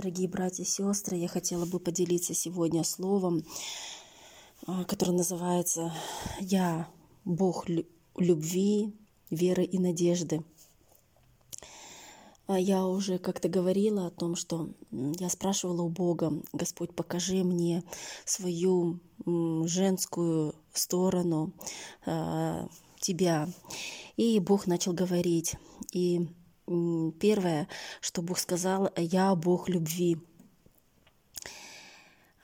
Дорогие братья и сестры, я хотела бы поделиться сегодня словом, а, которое называется «Я – Бог любви, веры и надежды». А я уже как-то говорила о том, что я спрашивала у Бога, Господь, покажи мне свою женскую сторону а, Тебя. И Бог начал говорить. И Первое, что Бог сказал, я Бог любви.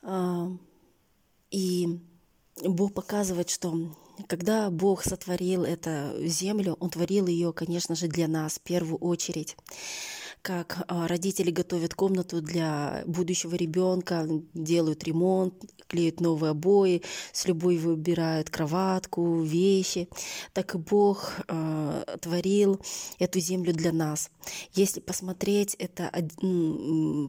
А, и Бог показывает, что когда Бог сотворил эту землю, Он творил ее, конечно же, для нас в первую очередь как а, родители готовят комнату для будущего ребенка, делают ремонт, клеят новые обои, с любовью выбирают кроватку, вещи, так и Бог э, творил эту землю для нас. Если посмотреть, это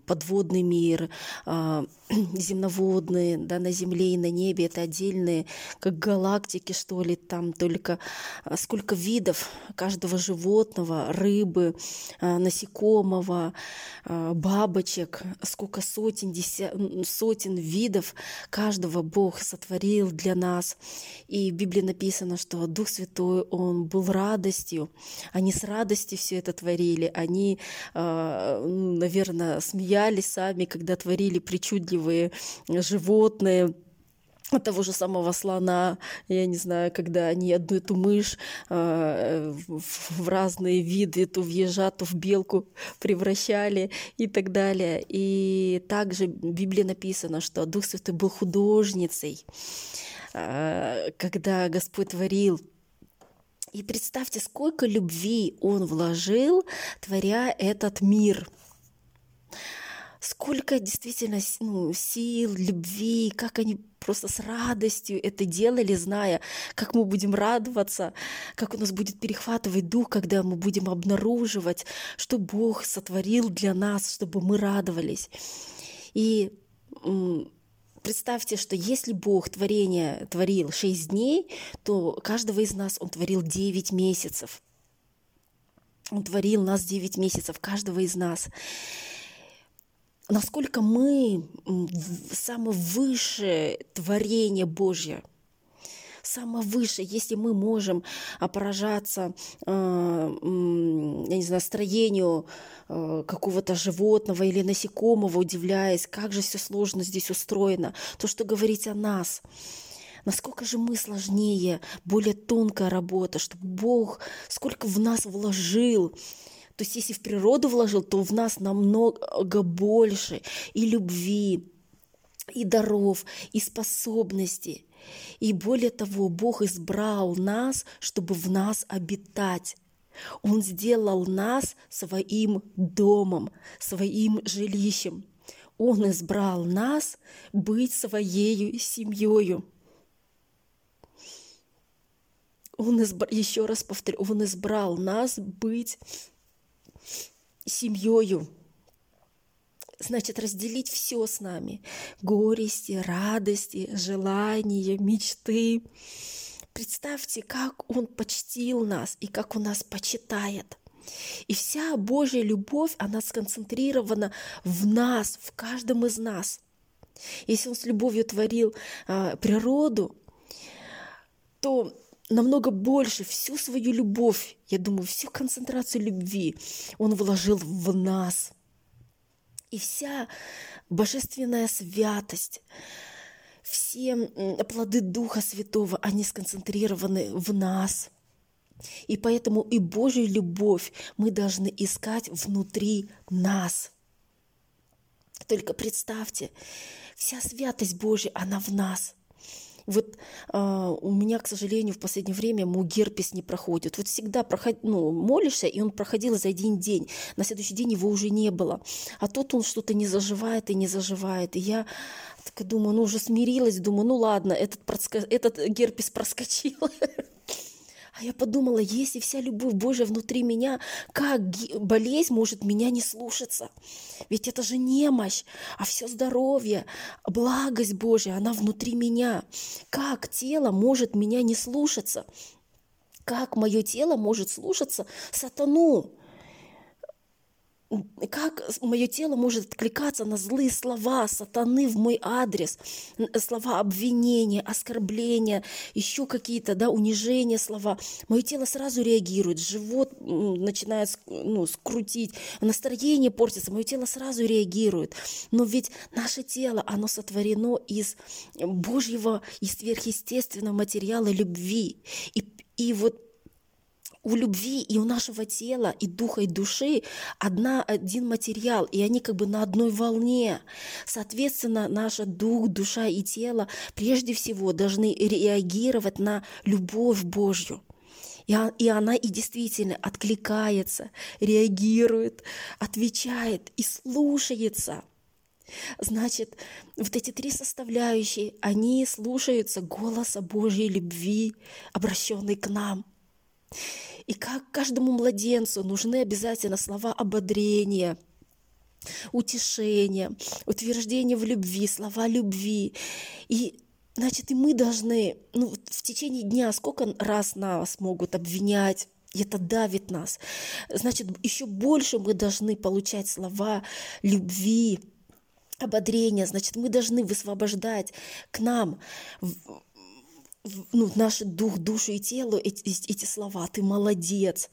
подводный мир, э, земноводный, да, на земле и на небе, это отдельные, как галактики, что ли, там только сколько видов каждого животного, рыбы, э, насекомых, насекомого, а, бабочек, сколько сотен, десят, сотен видов каждого Бог сотворил для нас. И в Библии написано, что Дух Святой, Он был радостью. Они с радостью все это творили. Они, а, наверное, смеялись сами, когда творили причудливые животные, того же самого слона, я не знаю, когда они одну эту мышь э, в разные виды, то в ежа, то в белку превращали и так далее. И также в Библии написано, что Дух Святой был художницей, э, когда Господь творил и представьте, сколько любви Он вложил, творя этот мир – сколько действительно ну, сил, любви, как они просто с радостью это делали, зная, как мы будем радоваться, как у нас будет перехватывать дух, когда мы будем обнаруживать, что Бог сотворил для нас, чтобы мы радовались. И представьте, что если Бог творение творил шесть дней, то каждого из нас Он творил девять месяцев. Он творил нас девять месяцев, каждого из нас насколько мы самое высшее творение Божье, самое высшее, если мы можем поражаться, э, я не знаю, строению э, какого-то животного или насекомого, удивляясь, как же все сложно здесь устроено, то, что говорить о нас, насколько же мы сложнее, более тонкая работа, чтобы Бог сколько в нас вложил, то есть если в природу вложил, то в нас намного больше и любви, и даров, и способностей. И более того, Бог избрал нас, чтобы в нас обитать. Он сделал нас своим домом, своим жилищем. Он избрал нас быть своей семьей. Он избрал, еще раз повторю, Он избрал нас быть семьей. Значит, разделить все с нами. Горести, радости, желания, мечты. Представьте, как Он почтил нас и как Он нас почитает. И вся Божья любовь, она сконцентрирована в нас, в каждом из нас. Если Он с любовью творил а, природу, то намного больше, всю свою любовь, я думаю, всю концентрацию любви Он вложил в нас. И вся божественная святость, все плоды Духа Святого, они сконцентрированы в нас. И поэтому и Божью любовь мы должны искать внутри нас. Только представьте, вся святость Божья, она в нас – вот э, у меня, к сожалению, в последнее время мой герпес не проходит. Вот всегда проход... ну, молишься, и он проходил за один день. На следующий день его уже не было. А тут он что-то не заживает и не заживает. И я так думаю, ну уже смирилась, думаю, ну ладно, этот, проска... этот герпес проскочил. А я подумала, если вся любовь Божья внутри меня, как болезнь может меня не слушаться? Ведь это же немощь, а все здоровье, благость Божья, она внутри меня. Как тело может меня не слушаться? Как мое тело может слушаться сатану? Как мое тело может откликаться на злые слова сатаны в мой адрес, слова обвинения, оскорбления, еще какие-то, да, унижения слова. Мое тело сразу реагирует, живот начинает ну, скрутить, настроение портится, мое тело сразу реагирует. Но ведь наше тело, оно сотворено из Божьего и сверхъестественного материала любви. И, и вот у любви и у нашего тела, и духа, и души одна, один материал, и они как бы на одной волне. Соответственно, наш дух, душа и тело прежде всего должны реагировать на любовь Божью. И она и действительно откликается, реагирует, отвечает и слушается. Значит, вот эти три составляющие, они слушаются голоса Божьей любви, обращенной к нам – и как каждому младенцу нужны обязательно слова ободрения, утешения, утверждения в любви, слова любви. И значит, и мы должны ну, в течение дня сколько раз нас могут обвинять, и это давит нас. Значит, еще больше мы должны получать слова любви, ободрения. Значит, мы должны высвобождать к нам ну, наш дух, душу и тело эти, эти слова. Ты молодец,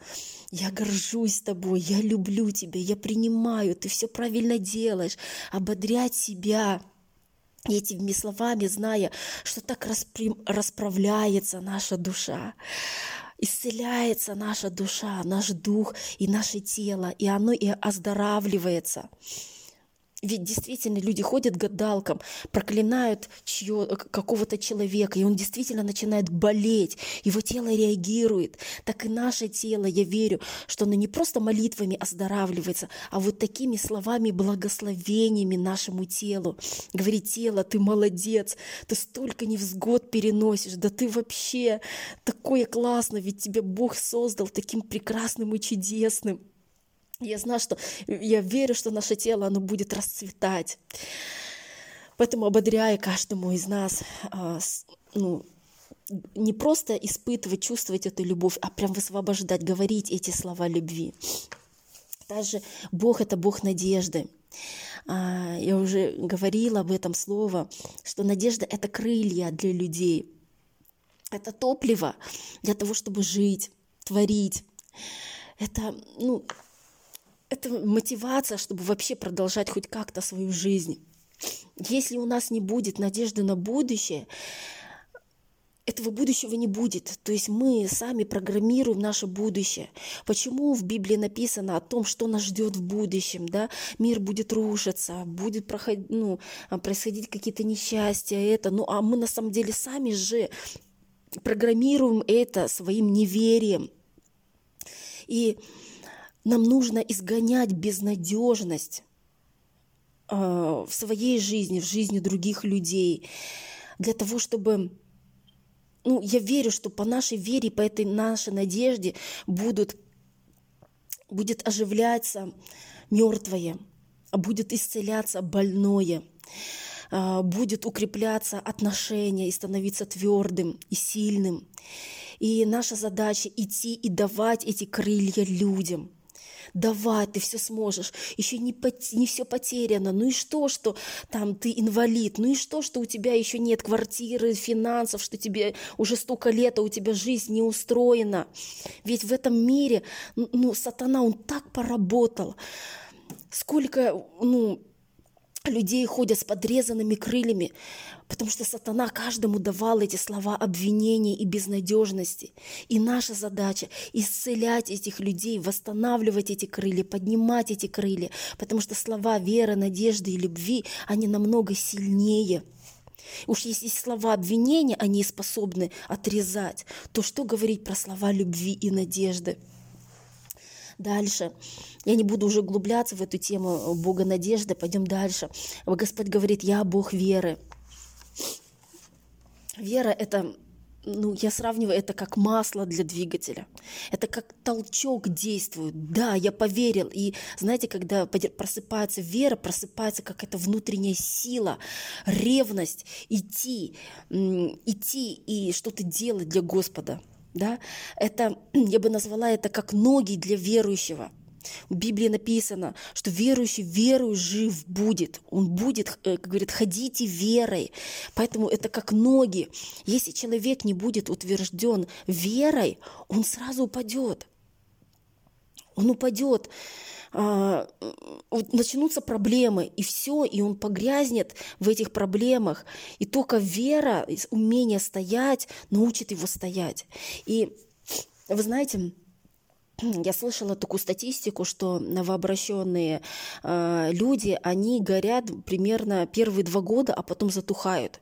я горжусь тобой, я люблю тебя, я принимаю, ты все правильно делаешь. Ободрять себя этими словами, зная, что так распри... расправляется наша душа исцеляется наша душа, наш дух и наше тело, и оно и оздоравливается. Ведь действительно люди ходят гадалкам, проклинают чье, какого-то человека, и он действительно начинает болеть, его тело реагирует. Так и наше тело, я верю, что оно не просто молитвами оздоравливается, а вот такими словами, благословениями нашему телу. Говорит, тело, ты молодец, ты столько невзгод переносишь, да ты вообще такое классно, ведь тебя Бог создал таким прекрасным и чудесным. Я знаю, что я верю, что наше тело, оно будет расцветать. Поэтому ободряя каждому из нас, а, ну, не просто испытывать, чувствовать эту любовь, а прям высвобождать, говорить эти слова любви. Также Бог — это Бог надежды. А, я уже говорила об этом слово, что надежда — это крылья для людей. Это топливо для того, чтобы жить, творить. Это, ну, это мотивация, чтобы вообще продолжать хоть как-то свою жизнь. Если у нас не будет надежды на будущее, этого будущего не будет. То есть мы сами программируем наше будущее. Почему в Библии написано о том, что нас ждет в будущем? Да? Мир будет рушиться, будет проходить, ну, происходить какие-то несчастья, это. Ну, а мы на самом деле сами же программируем это своим неверием. И нам нужно изгонять безнадежность э, в своей жизни, в жизни других людей, для того, чтобы ну, я верю, что по нашей вере, по этой нашей надежде будут, будет оживляться мертвое, будет исцеляться больное, э, будет укрепляться отношения и становиться твердым и сильным. И наша задача идти и давать эти крылья людям – давай, ты все сможешь, еще не, пот... не все потеряно, ну и что, что там ты инвалид, ну и что, что у тебя еще нет квартиры, финансов, что тебе уже столько лет, а у тебя жизнь не устроена. Ведь в этом мире, ну, сатана, он так поработал, сколько, ну, людей ходят с подрезанными крыльями, потому что сатана каждому давал эти слова обвинения и безнадежности. И наша задача – исцелять этих людей, восстанавливать эти крылья, поднимать эти крылья, потому что слова веры, надежды и любви, они намного сильнее. Уж если слова обвинения они способны отрезать, то что говорить про слова любви и надежды? Дальше. Я не буду уже углубляться в эту тему Бога надежды. Пойдем дальше. Господь говорит, я Бог веры. Вера – это ну, я сравниваю это как масло для двигателя. Это как толчок действует. Да, я поверил. И знаете, когда просыпается вера, просыпается какая-то внутренняя сила, ревность идти, идти и что-то делать для Господа да, это, я бы назвала это как ноги для верующего. В Библии написано, что верующий верою жив будет. Он будет, э, как говорит, ходите верой. Поэтому это как ноги. Если человек не будет утвержден верой, он сразу упадет. Он упадет а, начнутся проблемы, и все, и он погрязнет в этих проблемах. И только вера, умение стоять, научит его стоять. И вы знаете, я слышала такую статистику, что новообращенные э, люди, они горят примерно первые два года, а потом затухают.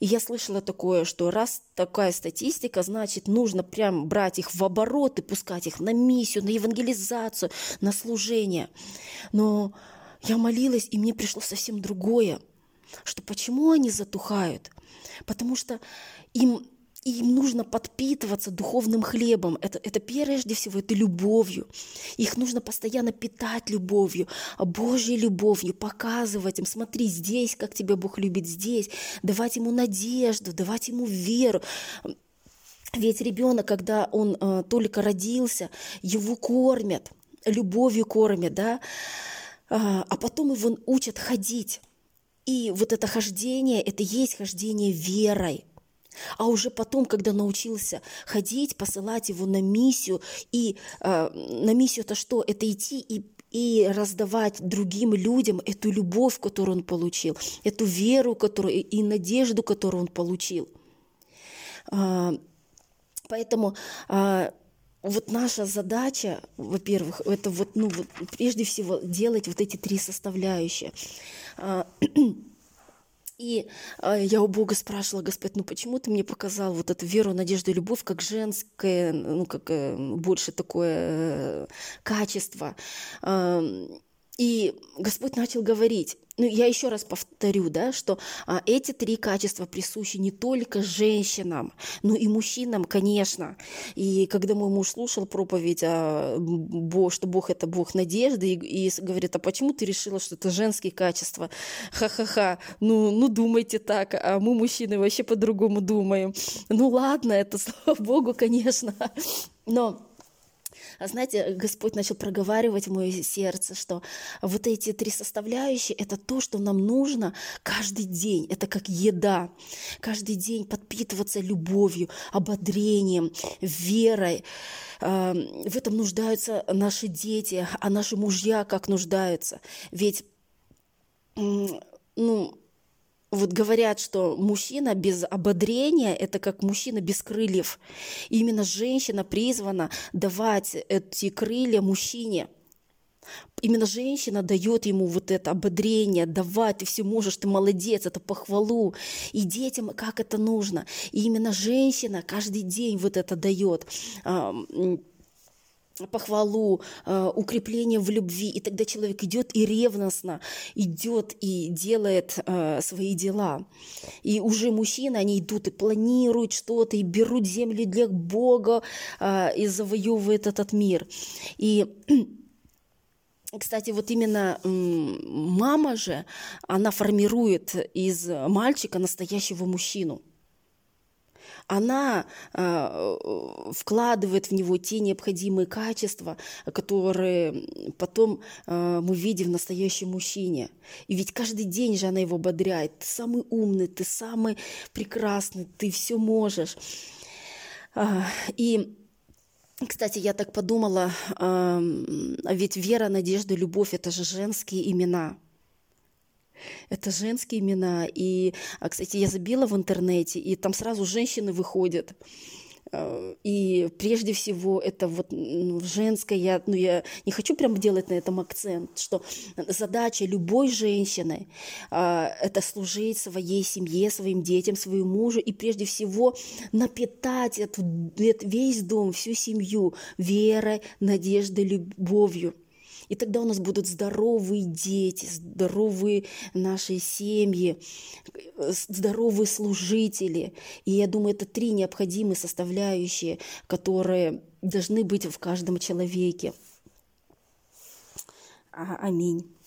И я слышала такое, что раз такая статистика, значит, нужно прям брать их в оборот и пускать их на миссию, на евангелизацию, на служение. Но я молилась, и мне пришло совсем другое, что почему они затухают? Потому что им и им нужно подпитываться духовным хлебом. Это, это прежде всего, это любовью. Их нужно постоянно питать любовью, Божьей любовью, показывать им, смотри, здесь, как тебя Бог любит, здесь, давать ему надежду, давать ему веру. Ведь ребенок, когда он э, только родился, его кормят, любовью кормят, да, а, а потом его учат ходить. И вот это хождение, это есть хождение верой. А уже потом, когда научился ходить, посылать его на миссию, и э, на миссию это что? Это идти и и раздавать другим людям эту любовь, которую он получил, эту веру, которую и надежду, которую он получил. А, поэтому а, вот наша задача, во-первых, это вот, ну, вот прежде всего делать вот эти три составляющие. И э, я у Бога спрашивала, Господь, ну почему ты мне показал вот эту веру, надежду и любовь как женское, ну как э, больше такое э, качество? Э, и Господь начал говорить, ну, я еще раз повторю, да, что а, эти три качества присущи не только женщинам, но и мужчинам, конечно. И когда мой муж слушал проповедь, а, Бог, что Бог это Бог надежды, и, и говорит, а почему ты решила, что это женские качества? Ха-ха-ха, ну, ну думайте так, а мы, мужчины, вообще по-другому думаем. Ну ладно, это слава Богу, конечно. Но знаете, Господь начал проговаривать в мое сердце, что вот эти три составляющие — это то, что нам нужно каждый день. Это как еда. Каждый день подпитываться любовью, ободрением, верой. А, в этом нуждаются наши дети, а наши мужья как нуждаются. Ведь ну, вот говорят, что мужчина без ободрения – это как мужчина без крыльев. И именно женщина призвана давать эти крылья мужчине. Именно женщина дает ему вот это ободрение, давать, ты все можешь, ты молодец, это похвалу. И детям как это нужно. И именно женщина каждый день вот это дает похвалу, э, укрепление в любви. И тогда человек идет и ревностно идет и делает э, свои дела. И уже мужчины, они идут и планируют что-то, и берут земли для Бога, э, и завоевывают этот мир. И кстати, вот именно мама же, она формирует из мальчика настоящего мужчину она э, вкладывает в него те необходимые качества, которые потом э, мы видим в настоящем мужчине. И ведь каждый день же она его ободряет. Ты самый умный, ты самый прекрасный, ты все можешь. Э, и кстати, я так подумала, ведь вера, надежда, любовь – это же женские имена – это женские имена. И, а, кстати, я забила в интернете, и там сразу женщины выходят. А, и прежде всего это вот женское, я, ну, я не хочу прям делать на этом акцент, что задача любой женщины а, это служить своей семье, своим детям, своему мужу и прежде всего напитать эту, весь дом, всю семью верой, надеждой, любовью. И тогда у нас будут здоровые дети, здоровые наши семьи, здоровые служители. И я думаю, это три необходимые составляющие, которые должны быть в каждом человеке. А, аминь.